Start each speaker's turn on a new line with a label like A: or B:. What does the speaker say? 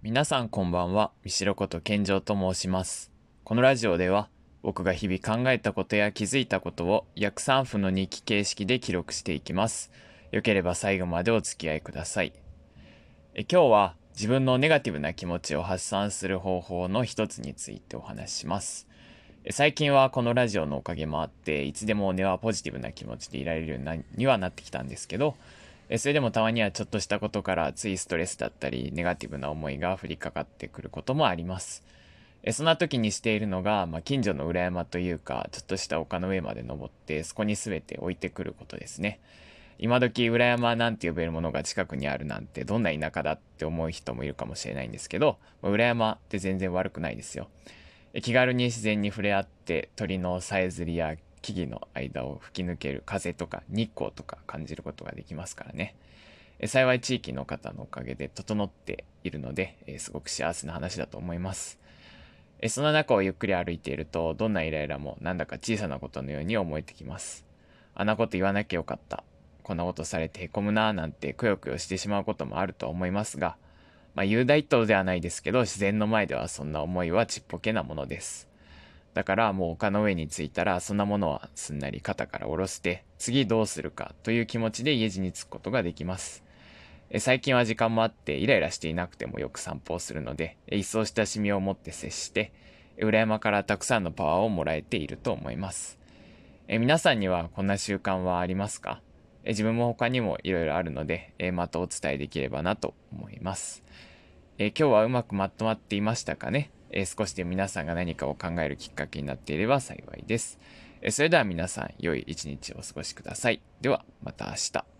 A: 皆さんこんばんは、三代こと健丈と申します。このラジオでは、僕が日々考えたことや気づいたことを約3分の日記形式で記録していきます。よければ最後までお付き合いください。え今日は自分のネガティブな気持ちを発散する方法の一つについてお話しします。最近はこのラジオのおかげもあって、いつでも根はポジティブな気持ちでいられるようにはなってきたんですけど、それでもたまにはちょっとしたことからついストレスだったりネガティブな思いが降りかかってくることもあります。えそんな時にしているのが、まあ、近所の裏山というかちょっとした丘の上まで登ってそこに全て置いてくることですね。今時裏山なんて呼べるものが近くにあるなんてどんな田舎だって思う人もいるかもしれないんですけど、まあ裏山って全然悪くないですよ。え気軽に自然に触れ合って鳥のさえずりや木々の間を吹き抜ける風とか日光とか感じることができますからね。幸い地域の方のおかげで整っているので、えすごく幸せな話だと思います。その中をゆっくり歩いていると、どんなイライラもなんだか小さなことのように思えてきます。あんなこと言わなきゃよかった。こんなことされてへこむなぁなんてくよくよしてしまうこともあると思いますが、まあ、雄大一等ではないですけど、自然の前ではそんな思いはちっぽけなものです。だからもう丘の上に着いたら、そんなものはすんなり肩から下ろして、次どうするかという気持ちで家路に着くことができます。え最近は時間もあって、イライラしていなくてもよく散歩をするので、一層親しみを持って接して、え裏山からたくさんのパワーをもらえていると思います。え皆さんにはこんな習慣はありますか？え自分も他にもいろいろあるので、えまたお伝えできればなと思います。え今日はうまくまとまっていましたかね、えー少しで皆さんが何かを考えるきっかけになっていれば幸いです。えーそれでは皆さん、良い一日をお過ごしください。では、また明日。